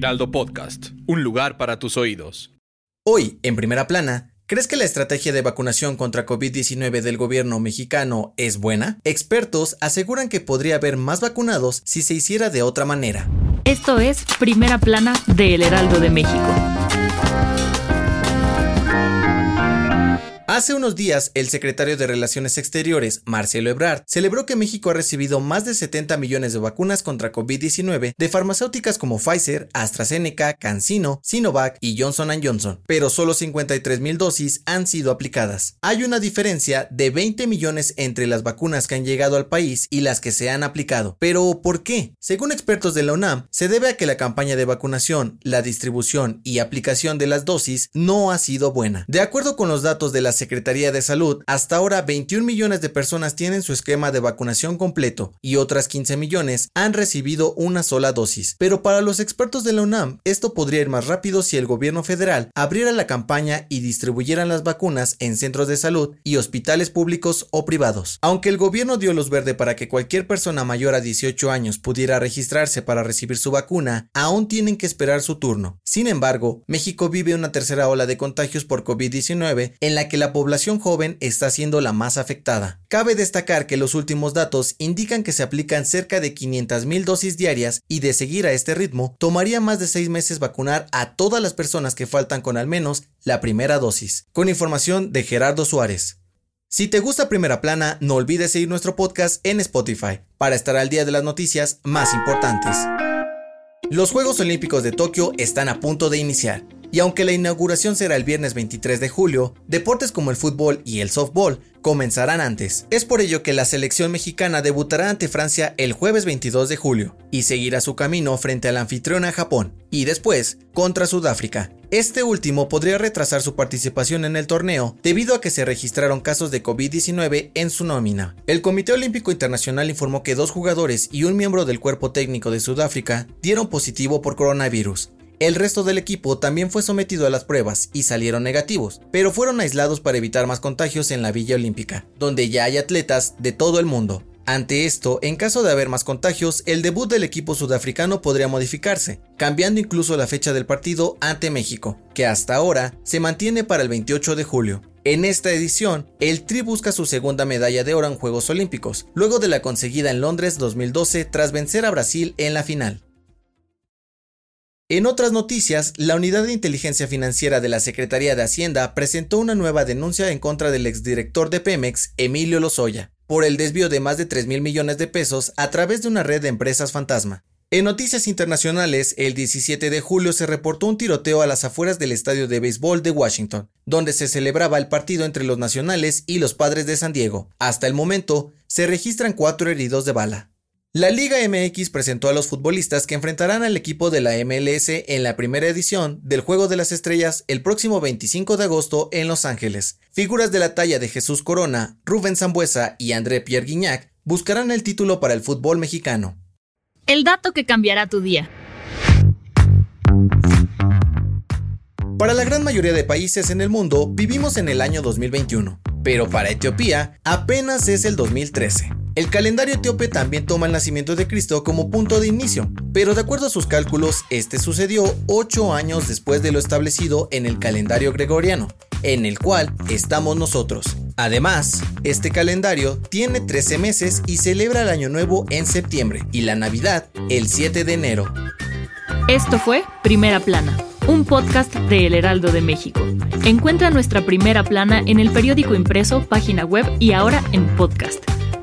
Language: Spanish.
Heraldo Podcast. Un lugar para tus oídos. Hoy, en primera plana, ¿crees que la estrategia de vacunación contra COVID-19 del gobierno mexicano es buena? Expertos aseguran que podría haber más vacunados si se hiciera de otra manera. Esto es Primera Plana de El Heraldo de México. Hace unos días, el secretario de Relaciones Exteriores, Marcelo Ebrard, celebró que México ha recibido más de 70 millones de vacunas contra COVID-19 de farmacéuticas como Pfizer, AstraZeneca, CanSino, Sinovac y Johnson Johnson, pero solo 53 mil dosis han sido aplicadas. Hay una diferencia de 20 millones entre las vacunas que han llegado al país y las que se han aplicado. Pero, ¿por qué? Según expertos de la UNAM, se debe a que la campaña de vacunación, la distribución y aplicación de las dosis no ha sido buena. De acuerdo con los datos de la Secretaría de Salud, hasta ahora 21 millones de personas tienen su esquema de vacunación completo y otras 15 millones han recibido una sola dosis. Pero para los expertos de la UNAM, esto podría ir más rápido si el gobierno federal abriera la campaña y distribuyeran las vacunas en centros de salud y hospitales públicos o privados. Aunque el gobierno dio luz verde para que cualquier persona mayor a 18 años pudiera registrarse para recibir su vacuna, aún tienen que esperar su turno. Sin embargo, México vive una tercera ola de contagios por COVID-19 en la que la población joven está siendo la más afectada. Cabe destacar que los últimos datos indican que se aplican cerca de 500.000 dosis diarias y de seguir a este ritmo, tomaría más de seis meses vacunar a todas las personas que faltan con al menos la primera dosis. Con información de Gerardo Suárez. Si te gusta Primera Plana, no olvides seguir nuestro podcast en Spotify para estar al día de las noticias más importantes. Los Juegos Olímpicos de Tokio están a punto de iniciar, y aunque la inauguración será el viernes 23 de julio, deportes como el fútbol y el softball comenzarán antes. Es por ello que la selección mexicana debutará ante Francia el jueves 22 de julio y seguirá su camino frente al anfitriona Japón y después contra Sudáfrica. Este último podría retrasar su participación en el torneo debido a que se registraron casos de COVID-19 en su nómina. El Comité Olímpico Internacional informó que dos jugadores y un miembro del cuerpo técnico de Sudáfrica dieron positivo por coronavirus. El resto del equipo también fue sometido a las pruebas y salieron negativos, pero fueron aislados para evitar más contagios en la Villa Olímpica, donde ya hay atletas de todo el mundo. Ante esto, en caso de haber más contagios, el debut del equipo sudafricano podría modificarse, cambiando incluso la fecha del partido ante México, que hasta ahora se mantiene para el 28 de julio. En esta edición, el Tri busca su segunda medalla de oro en Juegos Olímpicos, luego de la conseguida en Londres 2012 tras vencer a Brasil en la final. En otras noticias, la Unidad de Inteligencia Financiera de la Secretaría de Hacienda presentó una nueva denuncia en contra del exdirector de Pemex, Emilio Lozoya, por el desvío de más de 3 mil millones de pesos a través de una red de empresas fantasma. En noticias internacionales, el 17 de julio se reportó un tiroteo a las afueras del estadio de béisbol de Washington, donde se celebraba el partido entre los nacionales y los padres de San Diego. Hasta el momento, se registran cuatro heridos de bala. La Liga MX presentó a los futbolistas que enfrentarán al equipo de la MLS en la primera edición del Juego de las Estrellas el próximo 25 de agosto en Los Ángeles. Figuras de la talla de Jesús Corona, Rubén Zambuesa y André Pierre Guignac buscarán el título para el fútbol mexicano. El dato que cambiará tu día. Para la gran mayoría de países en el mundo vivimos en el año 2021, pero para Etiopía apenas es el 2013. El calendario etíope también toma el nacimiento de Cristo como punto de inicio, pero de acuerdo a sus cálculos, este sucedió 8 años después de lo establecido en el calendario gregoriano, en el cual estamos nosotros. Además, este calendario tiene 13 meses y celebra el Año Nuevo en septiembre y la Navidad el 7 de enero. Esto fue Primera Plana, un podcast de El Heraldo de México. Encuentra nuestra primera plana en el periódico impreso, página web y ahora en podcast.